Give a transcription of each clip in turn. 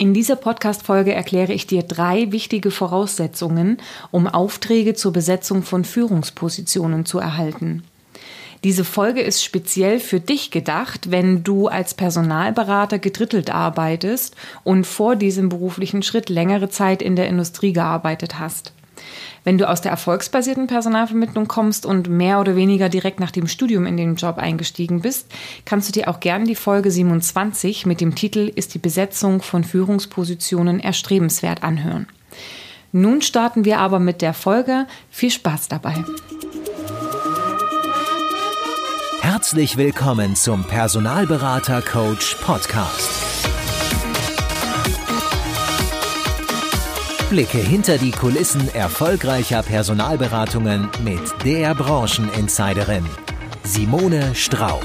In dieser Podcast-Folge erkläre ich dir drei wichtige Voraussetzungen, um Aufträge zur Besetzung von Führungspositionen zu erhalten. Diese Folge ist speziell für dich gedacht, wenn du als Personalberater gedrittelt arbeitest und vor diesem beruflichen Schritt längere Zeit in der Industrie gearbeitet hast. Wenn du aus der erfolgsbasierten Personalvermittlung kommst und mehr oder weniger direkt nach dem Studium in den Job eingestiegen bist, kannst du dir auch gerne die Folge 27 mit dem Titel Ist die Besetzung von Führungspositionen erstrebenswert anhören. Nun starten wir aber mit der Folge. Viel Spaß dabei. Herzlich willkommen zum Personalberater Coach Podcast. Blicke hinter die Kulissen erfolgreicher Personalberatungen mit der Brancheninsiderin Simone Straub.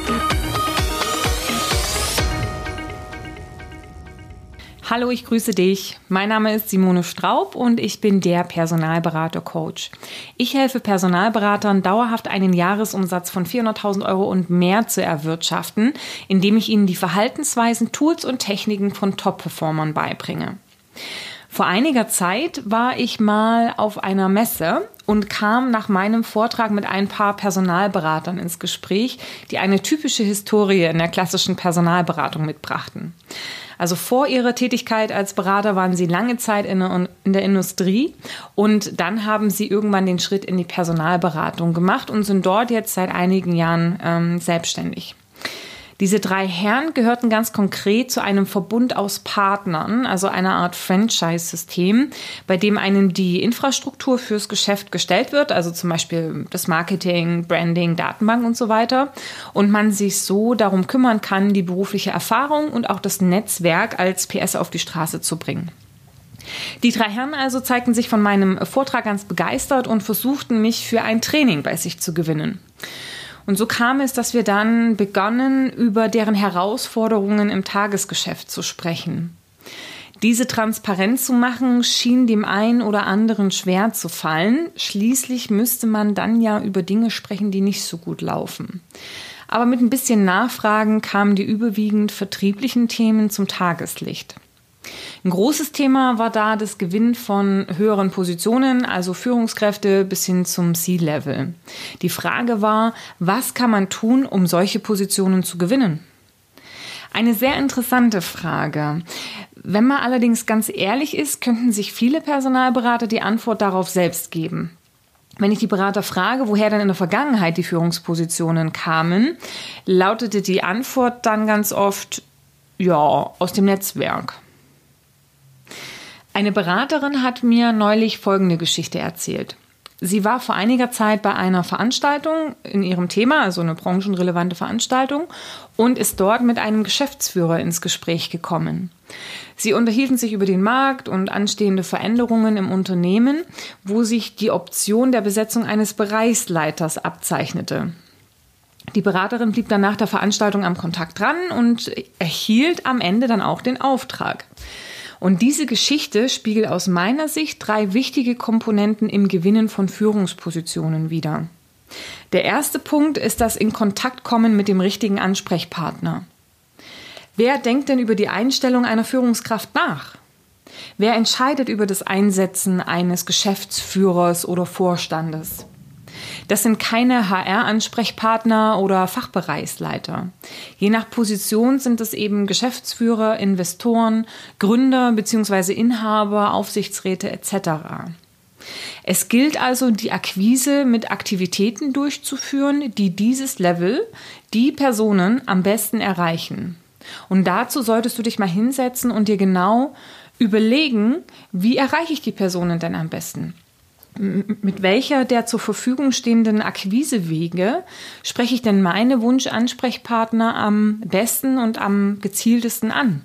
Hallo, ich grüße dich. Mein Name ist Simone Straub und ich bin der Personalberater Coach. Ich helfe Personalberatern dauerhaft einen Jahresumsatz von 400.000 Euro und mehr zu erwirtschaften, indem ich ihnen die Verhaltensweisen, Tools und Techniken von Top-Performern beibringe. Vor einiger Zeit war ich mal auf einer Messe und kam nach meinem Vortrag mit ein paar Personalberatern ins Gespräch, die eine typische Historie in der klassischen Personalberatung mitbrachten. Also vor ihrer Tätigkeit als Berater waren sie lange Zeit in der, Industrie und dann haben sie irgendwann den Schritt in die Personalberatung gemacht und sind dort jetzt seit einigen Jahren ähm, selbstständig. Diese drei Herren gehörten ganz konkret zu einem Verbund aus Partnern, also einer Art Franchise-System, bei dem einem die Infrastruktur fürs Geschäft gestellt wird, also zum Beispiel das Marketing, Branding, Datenbank und so weiter, und man sich so darum kümmern kann, die berufliche Erfahrung und auch das Netzwerk als PS auf die Straße zu bringen. Die drei Herren also zeigten sich von meinem Vortrag ganz begeistert und versuchten mich für ein Training bei sich zu gewinnen. Und so kam es, dass wir dann begonnen, über deren Herausforderungen im Tagesgeschäft zu sprechen. Diese transparent zu machen, schien dem einen oder anderen schwer zu fallen. Schließlich müsste man dann ja über Dinge sprechen, die nicht so gut laufen. Aber mit ein bisschen Nachfragen kamen die überwiegend vertrieblichen Themen zum Tageslicht. Ein großes Thema war da das Gewinn von höheren Positionen, also Führungskräfte bis hin zum C-Level. Die Frage war, was kann man tun, um solche Positionen zu gewinnen? Eine sehr interessante Frage. Wenn man allerdings ganz ehrlich ist, könnten sich viele Personalberater die Antwort darauf selbst geben. Wenn ich die Berater frage, woher dann in der Vergangenheit die Führungspositionen kamen, lautete die Antwort dann ganz oft, ja, aus dem Netzwerk. Eine Beraterin hat mir neulich folgende Geschichte erzählt. Sie war vor einiger Zeit bei einer Veranstaltung in ihrem Thema, also eine branchenrelevante Veranstaltung, und ist dort mit einem Geschäftsführer ins Gespräch gekommen. Sie unterhielten sich über den Markt und anstehende Veränderungen im Unternehmen, wo sich die Option der Besetzung eines Bereichsleiters abzeichnete. Die Beraterin blieb dann nach der Veranstaltung am Kontakt dran und erhielt am Ende dann auch den Auftrag. Und diese Geschichte spiegelt aus meiner Sicht drei wichtige Komponenten im Gewinnen von Führungspositionen wider. Der erste Punkt ist das in Kontakt kommen mit dem richtigen Ansprechpartner. Wer denkt denn über die Einstellung einer Führungskraft nach? Wer entscheidet über das Einsetzen eines Geschäftsführers oder Vorstandes? Das sind keine HR-Ansprechpartner oder Fachbereichsleiter. Je nach Position sind es eben Geschäftsführer, Investoren, Gründer bzw. Inhaber, Aufsichtsräte etc. Es gilt also, die Akquise mit Aktivitäten durchzuführen, die dieses Level, die Personen am besten erreichen. Und dazu solltest du dich mal hinsetzen und dir genau überlegen, wie erreiche ich die Personen denn am besten? Mit welcher der zur Verfügung stehenden Akquisewege spreche ich denn meine Wunschansprechpartner am besten und am gezieltesten an?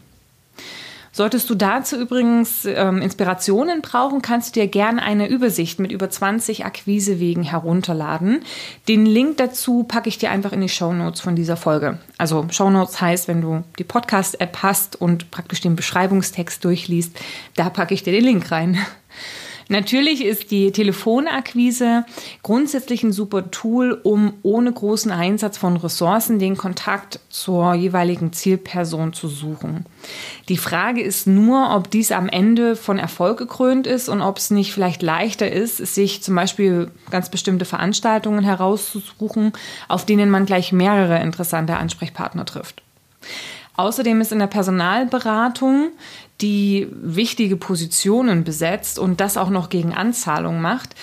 Solltest du dazu übrigens ähm, Inspirationen brauchen, kannst du dir gerne eine Übersicht mit über 20 Akquisewegen herunterladen. Den Link dazu packe ich dir einfach in die Show Notes von dieser Folge. Also Show Notes heißt, wenn du die Podcast-App hast und praktisch den Beschreibungstext durchliest, da packe ich dir den Link rein. Natürlich ist die Telefonakquise grundsätzlich ein super Tool, um ohne großen Einsatz von Ressourcen den Kontakt zur jeweiligen Zielperson zu suchen. Die Frage ist nur, ob dies am Ende von Erfolg gekrönt ist und ob es nicht vielleicht leichter ist, sich zum Beispiel ganz bestimmte Veranstaltungen herauszusuchen, auf denen man gleich mehrere interessante Ansprechpartner trifft. Außerdem ist in der Personalberatung die wichtige Positionen besetzt und das auch noch gegen Anzahlung macht,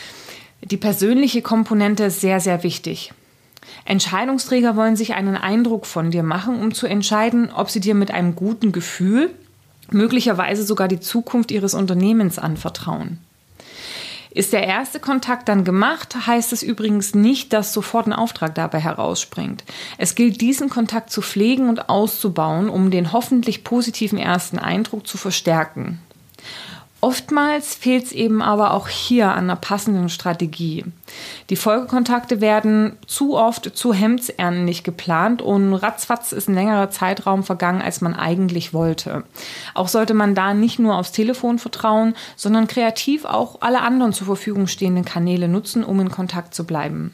die persönliche Komponente ist sehr, sehr wichtig. Entscheidungsträger wollen sich einen Eindruck von dir machen, um zu entscheiden, ob sie dir mit einem guten Gefühl möglicherweise sogar die Zukunft ihres Unternehmens anvertrauen. Ist der erste Kontakt dann gemacht, heißt es übrigens nicht, dass sofort ein Auftrag dabei herausspringt. Es gilt, diesen Kontakt zu pflegen und auszubauen, um den hoffentlich positiven ersten Eindruck zu verstärken. Oftmals fehlt es eben aber auch hier an einer passenden Strategie. Die Folgekontakte werden zu oft zu hemdsärmlich geplant und ratzfatz ist ein längerer Zeitraum vergangen, als man eigentlich wollte. Auch sollte man da nicht nur aufs Telefon vertrauen, sondern kreativ auch alle anderen zur Verfügung stehenden Kanäle nutzen, um in Kontakt zu bleiben.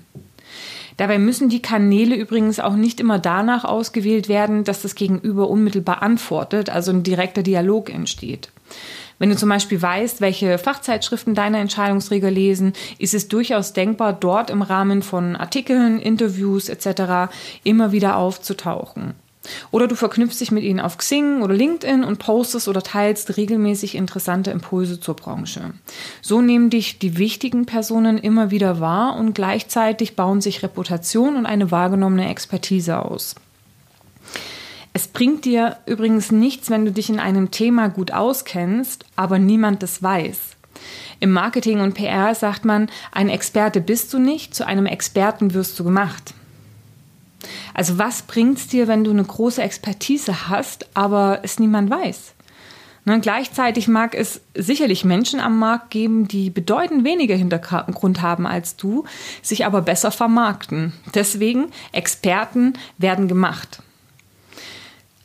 Dabei müssen die Kanäle übrigens auch nicht immer danach ausgewählt werden, dass das Gegenüber unmittelbar antwortet, also ein direkter Dialog entsteht. Wenn du zum Beispiel weißt, welche Fachzeitschriften deine Entscheidungsträger lesen, ist es durchaus denkbar, dort im Rahmen von Artikeln, Interviews etc. immer wieder aufzutauchen. Oder du verknüpfst dich mit ihnen auf Xing oder LinkedIn und postest oder teilst regelmäßig interessante Impulse zur Branche. So nehmen dich die wichtigen Personen immer wieder wahr und gleichzeitig bauen sich Reputation und eine wahrgenommene Expertise aus. Es bringt dir übrigens nichts, wenn du dich in einem Thema gut auskennst, aber niemand das weiß. Im Marketing und PR sagt man, ein Experte bist du nicht, zu einem Experten wirst du gemacht. Also was bringt es dir, wenn du eine große Expertise hast, aber es niemand weiß? Ne, gleichzeitig mag es sicherlich Menschen am Markt geben, die bedeutend weniger Hintergrund haben als du, sich aber besser vermarkten. Deswegen, Experten werden gemacht.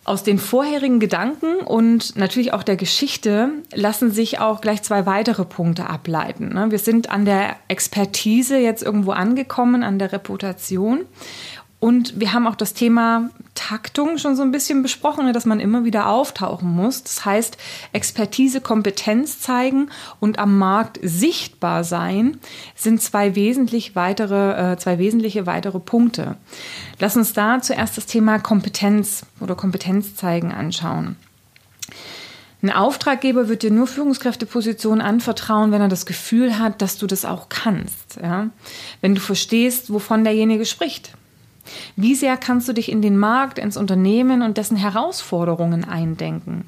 Aus den vorherigen Gedanken und natürlich auch der Geschichte lassen sich auch gleich zwei weitere Punkte ableiten. Ne? Wir sind an der Expertise jetzt irgendwo angekommen, an der Reputation. Und wir haben auch das Thema Taktung schon so ein bisschen besprochen, ne, dass man immer wieder auftauchen muss. Das heißt, Expertise, Kompetenz zeigen und am Markt sichtbar sein sind zwei wesentlich weitere, äh, zwei wesentliche weitere Punkte. Lass uns da zuerst das Thema Kompetenz oder Kompetenz zeigen anschauen. Ein Auftraggeber wird dir nur Führungskräftepositionen anvertrauen, wenn er das Gefühl hat, dass du das auch kannst. Ja? Wenn du verstehst, wovon derjenige spricht. Wie sehr kannst du dich in den Markt, ins Unternehmen und dessen Herausforderungen eindenken?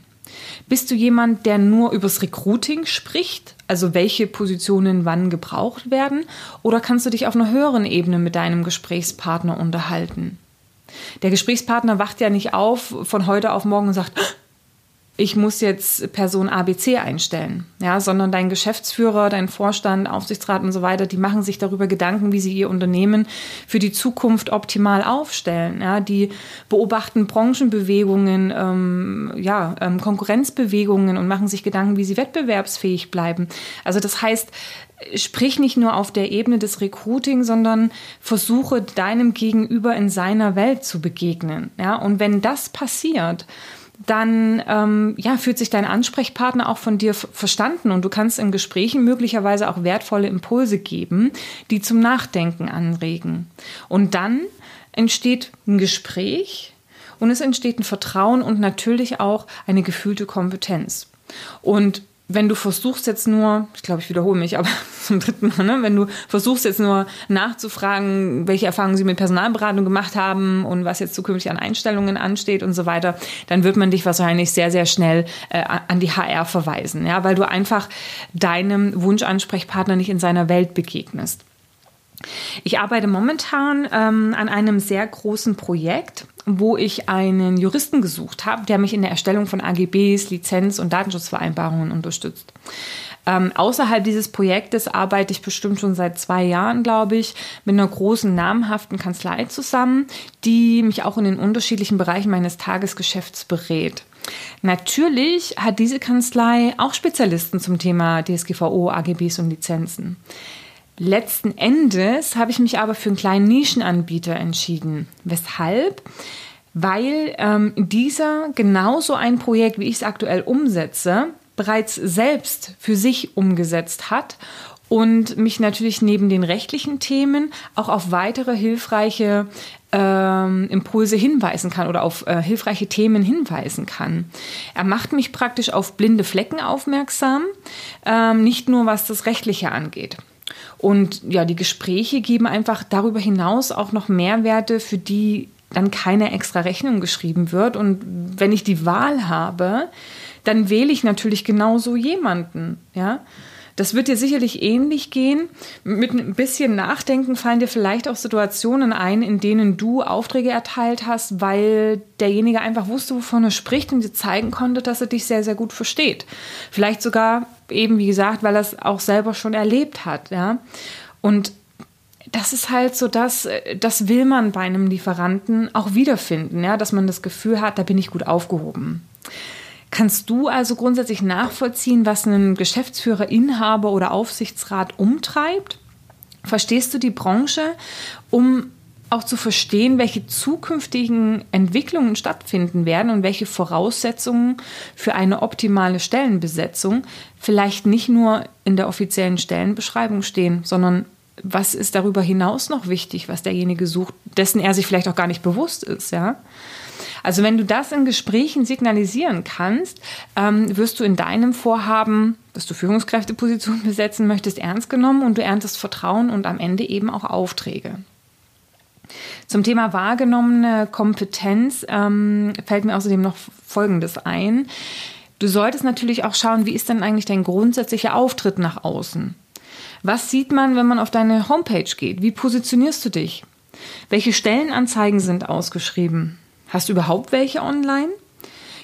Bist du jemand, der nur übers Recruiting spricht, also welche Positionen wann gebraucht werden, oder kannst du dich auf einer höheren Ebene mit deinem Gesprächspartner unterhalten? Der Gesprächspartner wacht ja nicht auf von heute auf morgen und sagt, ich muss jetzt Person ABC einstellen, ja, sondern dein Geschäftsführer, dein Vorstand, Aufsichtsrat und so weiter, die machen sich darüber Gedanken, wie sie ihr Unternehmen für die Zukunft optimal aufstellen. Ja, die beobachten Branchenbewegungen, ähm, ja, ähm, Konkurrenzbewegungen und machen sich Gedanken, wie sie wettbewerbsfähig bleiben. Also das heißt, sprich nicht nur auf der Ebene des Recruiting, sondern versuche deinem Gegenüber in seiner Welt zu begegnen. Ja, und wenn das passiert, dann ähm, ja, fühlt sich dein Ansprechpartner auch von dir verstanden und du kannst in Gesprächen möglicherweise auch wertvolle Impulse geben, die zum Nachdenken anregen. Und dann entsteht ein Gespräch und es entsteht ein Vertrauen und natürlich auch eine gefühlte Kompetenz. Und wenn du versuchst jetzt nur, ich glaube, ich wiederhole mich, aber zum dritten Mal, ne? wenn du versuchst jetzt nur nachzufragen, welche Erfahrungen sie mit Personalberatung gemacht haben und was jetzt zukünftig an Einstellungen ansteht und so weiter, dann wird man dich wahrscheinlich sehr, sehr schnell äh, an die HR verweisen, ja, weil du einfach deinem Wunschansprechpartner nicht in seiner Welt begegnest. Ich arbeite momentan ähm, an einem sehr großen Projekt, wo ich einen Juristen gesucht habe, der mich in der Erstellung von AGBs, Lizenz- und Datenschutzvereinbarungen unterstützt. Ähm, außerhalb dieses Projektes arbeite ich bestimmt schon seit zwei Jahren, glaube ich, mit einer großen namhaften Kanzlei zusammen, die mich auch in den unterschiedlichen Bereichen meines Tagesgeschäfts berät. Natürlich hat diese Kanzlei auch Spezialisten zum Thema DSGVO, AGBs und Lizenzen. Letzten Endes habe ich mich aber für einen kleinen Nischenanbieter entschieden. Weshalb? Weil ähm, dieser genauso ein Projekt, wie ich es aktuell umsetze, bereits selbst für sich umgesetzt hat und mich natürlich neben den rechtlichen Themen auch auf weitere hilfreiche ähm, Impulse hinweisen kann oder auf äh, hilfreiche Themen hinweisen kann. Er macht mich praktisch auf blinde Flecken aufmerksam, ähm, nicht nur was das Rechtliche angeht. Und ja, die Gespräche geben einfach darüber hinaus auch noch Mehrwerte, für die dann keine extra Rechnung geschrieben wird. Und wenn ich die Wahl habe, dann wähle ich natürlich genauso jemanden, ja. Das wird dir sicherlich ähnlich gehen. Mit ein bisschen Nachdenken fallen dir vielleicht auch Situationen ein, in denen du Aufträge erteilt hast, weil derjenige einfach wusste, wovon er spricht und dir zeigen konnte, dass er dich sehr, sehr gut versteht. Vielleicht sogar eben, wie gesagt, weil er es auch selber schon erlebt hat, ja. Und das ist halt so das, das will man bei einem Lieferanten auch wiederfinden, ja, dass man das Gefühl hat, da bin ich gut aufgehoben. Kannst du also grundsätzlich nachvollziehen, was einen Geschäftsführer, Inhaber oder Aufsichtsrat umtreibt? Verstehst du die Branche, um auch zu verstehen, welche zukünftigen Entwicklungen stattfinden werden und welche Voraussetzungen für eine optimale Stellenbesetzung vielleicht nicht nur in der offiziellen Stellenbeschreibung stehen, sondern was ist darüber hinaus noch wichtig, was derjenige sucht, dessen er sich vielleicht auch gar nicht bewusst ist, ja? Also wenn du das in Gesprächen signalisieren kannst, ähm, wirst du in deinem Vorhaben, dass du Führungskräftepositionen besetzen möchtest, ernst genommen und du erntest Vertrauen und am Ende eben auch Aufträge. Zum Thema wahrgenommene Kompetenz ähm, fällt mir außerdem noch Folgendes ein. Du solltest natürlich auch schauen, wie ist denn eigentlich dein grundsätzlicher Auftritt nach außen? Was sieht man, wenn man auf deine Homepage geht? Wie positionierst du dich? Welche Stellenanzeigen sind ausgeschrieben? Hast du überhaupt welche online?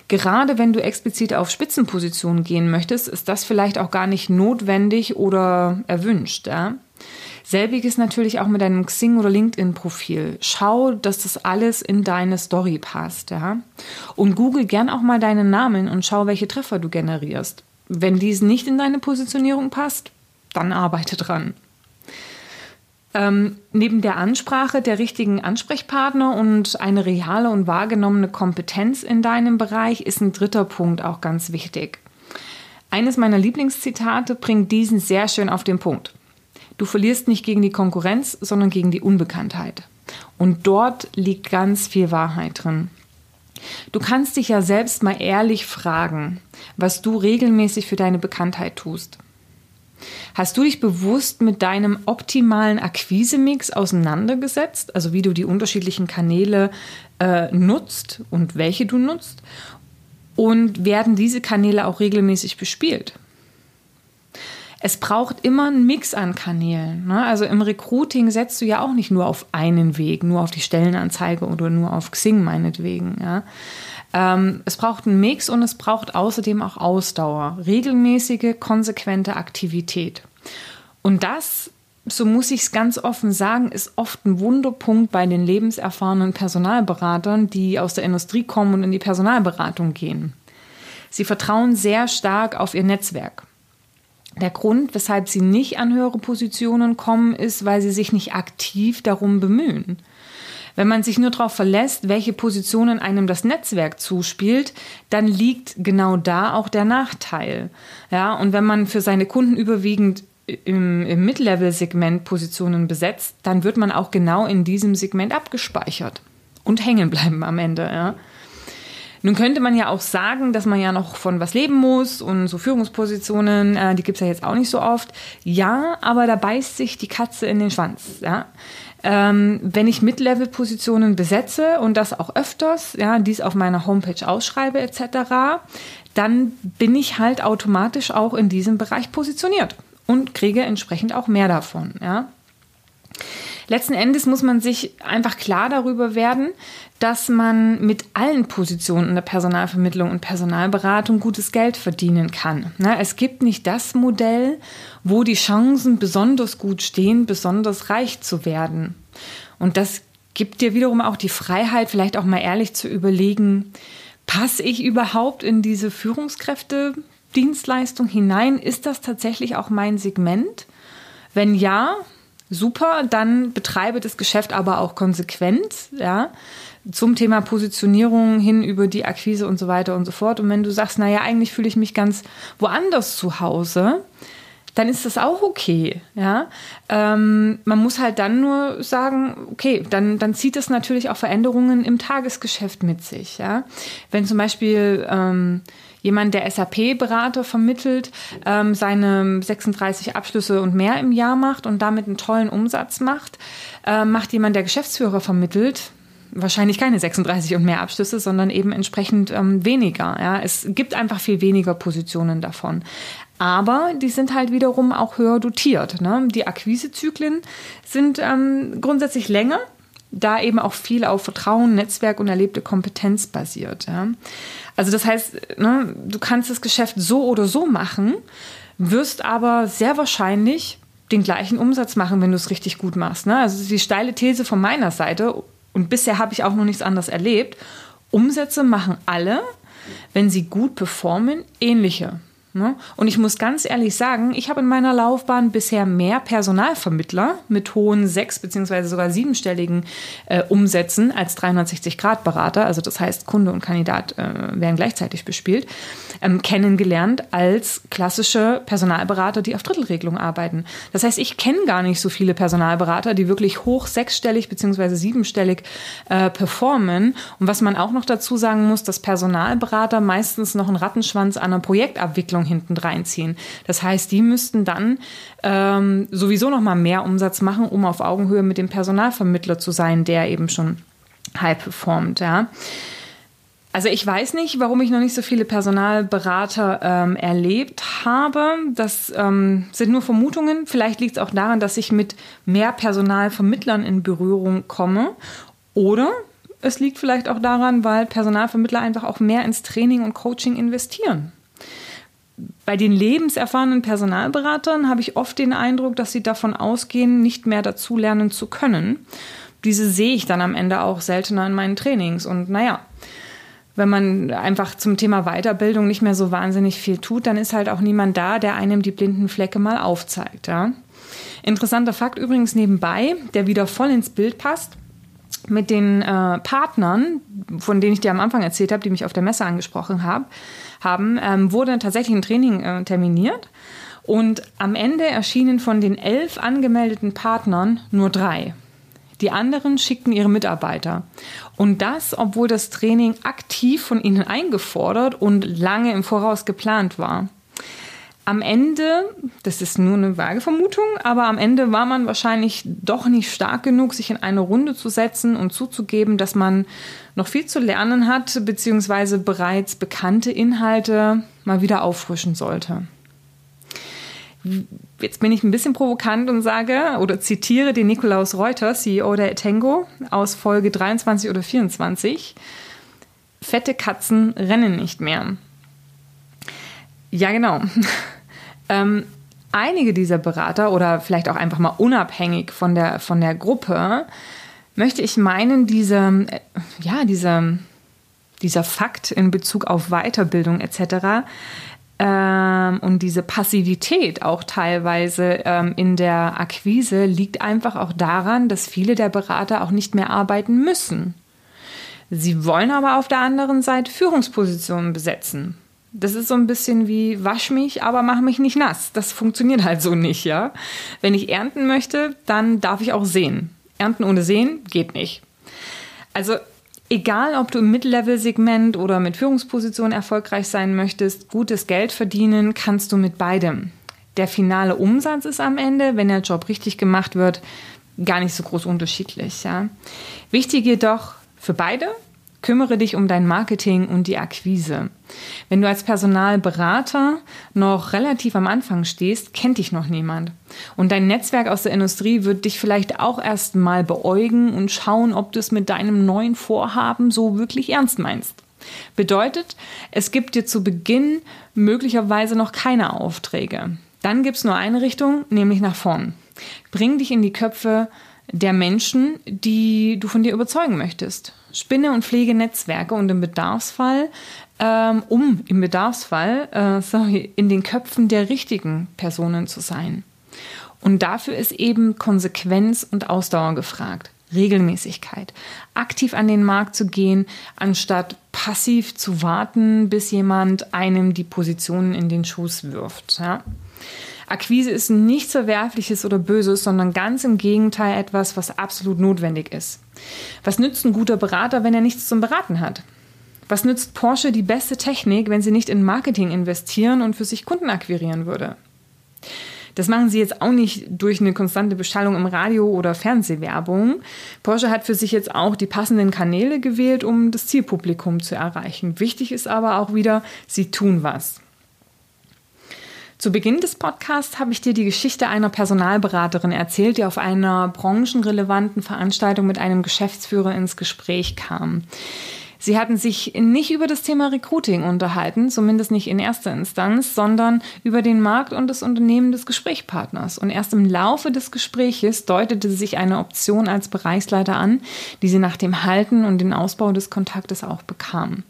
Gerade wenn du explizit auf Spitzenpositionen gehen möchtest, ist das vielleicht auch gar nicht notwendig oder erwünscht. Ja? Selbiges natürlich auch mit deinem Xing- oder LinkedIn-Profil. Schau, dass das alles in deine Story passt. Ja? Und google gern auch mal deinen Namen und schau, welche Treffer du generierst. Wenn dies nicht in deine Positionierung passt, dann arbeite dran. Ähm, neben der Ansprache der richtigen Ansprechpartner und eine reale und wahrgenommene Kompetenz in deinem Bereich ist ein dritter Punkt auch ganz wichtig. Eines meiner Lieblingszitate bringt diesen sehr schön auf den Punkt. Du verlierst nicht gegen die Konkurrenz, sondern gegen die Unbekanntheit. Und dort liegt ganz viel Wahrheit drin. Du kannst dich ja selbst mal ehrlich fragen, was du regelmäßig für deine Bekanntheit tust. Hast du dich bewusst mit deinem optimalen Akquisemix auseinandergesetzt, also wie du die unterschiedlichen Kanäle äh, nutzt und welche du nutzt? Und werden diese Kanäle auch regelmäßig bespielt? Es braucht immer einen Mix an Kanälen. Ne? Also im Recruiting setzt du ja auch nicht nur auf einen Weg, nur auf die Stellenanzeige oder nur auf Xing meinetwegen. Ja? Ähm, es braucht einen Mix und es braucht außerdem auch Ausdauer, regelmäßige, konsequente Aktivität. Und das, so muss ich es ganz offen sagen, ist oft ein Wunderpunkt bei den lebenserfahrenen Personalberatern, die aus der Industrie kommen und in die Personalberatung gehen. Sie vertrauen sehr stark auf ihr Netzwerk. Der Grund, weshalb sie nicht an höhere Positionen kommen, ist, weil sie sich nicht aktiv darum bemühen. Wenn man sich nur darauf verlässt, welche Positionen einem das Netzwerk zuspielt, dann liegt genau da auch der Nachteil. Ja, und wenn man für seine Kunden überwiegend im, im Mid-Level-Segment Positionen besetzt, dann wird man auch genau in diesem Segment abgespeichert und hängen bleiben am Ende. Ja. Nun könnte man ja auch sagen, dass man ja noch von was leben muss und so Führungspositionen, äh, die gibt es ja jetzt auch nicht so oft. Ja, aber da beißt sich die Katze in den Schwanz. Ja? Ähm, wenn ich Mid-Level-Positionen besetze und das auch öfters, ja, dies auf meiner Homepage ausschreibe etc., dann bin ich halt automatisch auch in diesem Bereich positioniert und kriege entsprechend auch mehr davon. Ja. Letzten Endes muss man sich einfach klar darüber werden, dass man mit allen Positionen in der Personalvermittlung und Personalberatung gutes Geld verdienen kann. Ne, es gibt nicht das Modell, wo die Chancen besonders gut stehen, besonders reich zu werden. Und das gibt dir wiederum auch die Freiheit, vielleicht auch mal ehrlich zu überlegen, passe ich überhaupt in diese Führungskräfte-Dienstleistung hinein? Ist das tatsächlich auch mein Segment? Wenn ja, super, dann betreibe das Geschäft aber auch konsequent, ja, zum Thema Positionierung hin über die Akquise und so weiter und so fort. Und wenn du sagst, naja, eigentlich fühle ich mich ganz woanders zu Hause, dann ist das auch okay. Ja? Ähm, man muss halt dann nur sagen, okay, dann, dann zieht das natürlich auch Veränderungen im Tagesgeschäft mit sich. Ja? Wenn zum Beispiel ähm, jemand, der SAP-Berater vermittelt, ähm, seine 36 Abschlüsse und mehr im Jahr macht und damit einen tollen Umsatz macht, äh, macht jemand, der Geschäftsführer vermittelt, wahrscheinlich keine 36 und mehr Abschlüsse, sondern eben entsprechend ähm, weniger. Ja. Es gibt einfach viel weniger Positionen davon. Aber die sind halt wiederum auch höher dotiert. Ne? Die Akquisezyklen sind ähm, grundsätzlich länger, da eben auch viel auf Vertrauen, Netzwerk und erlebte Kompetenz basiert. Ja? Also das heißt, ne, du kannst das Geschäft so oder so machen, wirst aber sehr wahrscheinlich den gleichen Umsatz machen, wenn du es richtig gut machst. Ne? Also die steile These von meiner Seite, und bisher habe ich auch noch nichts anderes erlebt, Umsätze machen alle, wenn sie gut performen, ähnliche. Ne? Und ich muss ganz ehrlich sagen, ich habe in meiner Laufbahn bisher mehr Personalvermittler mit hohen sechs- bzw. sogar siebenstelligen äh, Umsätzen als 360-Grad-Berater, also das heißt Kunde und Kandidat äh, werden gleichzeitig bespielt, ähm, kennengelernt als klassische Personalberater, die auf Drittelregelung arbeiten. Das heißt, ich kenne gar nicht so viele Personalberater, die wirklich hoch sechsstellig bzw. siebenstellig äh, performen. Und was man auch noch dazu sagen muss, dass Personalberater meistens noch einen Rattenschwanz an einer Projektabwicklung hinten reinziehen. Das heißt, die müssten dann ähm, sowieso noch mal mehr Umsatz machen, um auf Augenhöhe mit dem Personalvermittler zu sein, der eben schon high performt. Ja. Also ich weiß nicht, warum ich noch nicht so viele Personalberater ähm, erlebt habe. Das ähm, sind nur Vermutungen. Vielleicht liegt es auch daran, dass ich mit mehr Personalvermittlern in Berührung komme. Oder es liegt vielleicht auch daran, weil Personalvermittler einfach auch mehr ins Training und Coaching investieren bei den lebenserfahrenen Personalberatern habe ich oft den Eindruck, dass sie davon ausgehen, nicht mehr dazulernen zu können. Diese sehe ich dann am Ende auch seltener in meinen Trainings. Und naja, wenn man einfach zum Thema Weiterbildung nicht mehr so wahnsinnig viel tut, dann ist halt auch niemand da, der einem die blinden Flecke mal aufzeigt. Ja? Interessanter Fakt übrigens nebenbei, der wieder voll ins Bild passt mit den äh, Partnern, von denen ich dir am Anfang erzählt habe, die mich auf der Messe angesprochen hab, haben, ähm, wurde tatsächlich ein Training äh, terminiert. Und am Ende erschienen von den elf angemeldeten Partnern nur drei. Die anderen schickten ihre Mitarbeiter. Und das, obwohl das Training aktiv von ihnen eingefordert und lange im Voraus geplant war am Ende, das ist nur eine vage Vermutung, aber am Ende war man wahrscheinlich doch nicht stark genug, sich in eine Runde zu setzen und zuzugeben, dass man noch viel zu lernen hat, beziehungsweise bereits bekannte Inhalte mal wieder auffrischen sollte. Jetzt bin ich ein bisschen provokant und sage oder zitiere den Nikolaus Reuter, CEO der Etengo, aus Folge 23 oder 24. Fette Katzen rennen nicht mehr. Ja, genau. Ähm, einige dieser Berater oder vielleicht auch einfach mal unabhängig von der, von der Gruppe, möchte ich meinen, diese, äh, ja, diese, dieser Fakt in Bezug auf Weiterbildung etc. Ähm, und diese Passivität auch teilweise ähm, in der Akquise liegt einfach auch daran, dass viele der Berater auch nicht mehr arbeiten müssen. Sie wollen aber auf der anderen Seite Führungspositionen besetzen. Das ist so ein bisschen wie wasch mich, aber mach mich nicht nass. Das funktioniert halt so nicht, ja. Wenn ich ernten möchte, dann darf ich auch sehen. Ernten ohne Sehen geht nicht. Also egal, ob du im Mid-Level-Segment oder mit Führungspositionen erfolgreich sein möchtest, gutes Geld verdienen kannst du mit beidem. Der finale Umsatz ist am Ende, wenn der Job richtig gemacht wird, gar nicht so groß unterschiedlich. Ja. Wichtig jedoch für beide, Kümmere dich um dein Marketing und die Akquise. Wenn du als Personalberater noch relativ am Anfang stehst, kennt dich noch niemand. Und dein Netzwerk aus der Industrie wird dich vielleicht auch erst mal beäugen und schauen, ob du es mit deinem neuen Vorhaben so wirklich ernst meinst. Bedeutet, es gibt dir zu Beginn möglicherweise noch keine Aufträge. Dann gibt es nur eine Richtung, nämlich nach vorn. Bring dich in die Köpfe der Menschen, die du von dir überzeugen möchtest. Spinne und pflege Netzwerke und im Bedarfsfall, ähm, um im Bedarfsfall äh, sorry, in den Köpfen der richtigen Personen zu sein. Und dafür ist eben Konsequenz und Ausdauer gefragt. Regelmäßigkeit. Aktiv an den Markt zu gehen, anstatt passiv zu warten, bis jemand einem die Positionen in den Schoß wirft. Ja? Akquise ist nichts Verwerfliches oder Böses, sondern ganz im Gegenteil etwas, was absolut notwendig ist. Was nützt ein guter Berater, wenn er nichts zum Beraten hat? Was nützt Porsche die beste Technik, wenn sie nicht in Marketing investieren und für sich Kunden akquirieren würde? Das machen sie jetzt auch nicht durch eine konstante Beschallung im Radio oder Fernsehwerbung. Porsche hat für sich jetzt auch die passenden Kanäle gewählt, um das Zielpublikum zu erreichen. Wichtig ist aber auch wieder, sie tun was. Zu Beginn des Podcasts habe ich dir die Geschichte einer Personalberaterin erzählt, die auf einer branchenrelevanten Veranstaltung mit einem Geschäftsführer ins Gespräch kam. Sie hatten sich nicht über das Thema Recruiting unterhalten, zumindest nicht in erster Instanz, sondern über den Markt und das Unternehmen des Gesprächspartners. Und erst im Laufe des Gespräches deutete sich eine Option als Bereichsleiter an, die sie nach dem Halten und den Ausbau des Kontaktes auch bekam.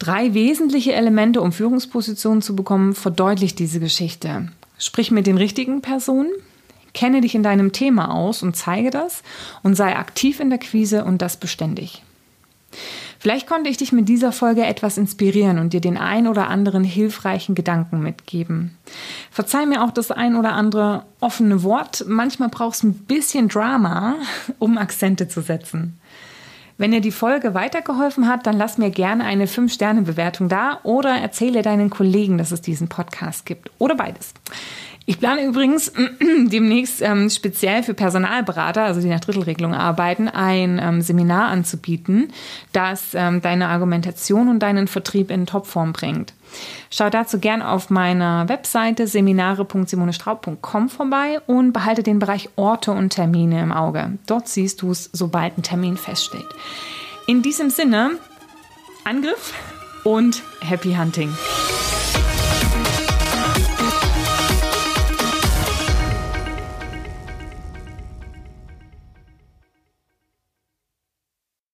Drei wesentliche Elemente, um Führungspositionen zu bekommen, verdeutlicht diese Geschichte. Sprich mit den richtigen Personen, kenne dich in deinem Thema aus und zeige das und sei aktiv in der Quise und das beständig. Vielleicht konnte ich dich mit dieser Folge etwas inspirieren und dir den ein oder anderen hilfreichen Gedanken mitgeben. Verzeih mir auch das ein oder andere offene Wort. Manchmal brauchst du ein bisschen Drama, um Akzente zu setzen. Wenn dir die Folge weitergeholfen hat, dann lass mir gerne eine 5-Sterne-Bewertung da oder erzähle deinen Kollegen, dass es diesen Podcast gibt. Oder beides. Ich plane übrigens demnächst ähm, speziell für Personalberater, also die nach Drittelregelung arbeiten, ein ähm, Seminar anzubieten, das ähm, deine Argumentation und deinen Vertrieb in Topform bringt. Schau dazu gern auf meiner Webseite seminare.simonestraub.com vorbei und behalte den Bereich Orte und Termine im Auge. Dort siehst du es, sobald ein Termin feststeht. In diesem Sinne, Angriff und Happy Hunting.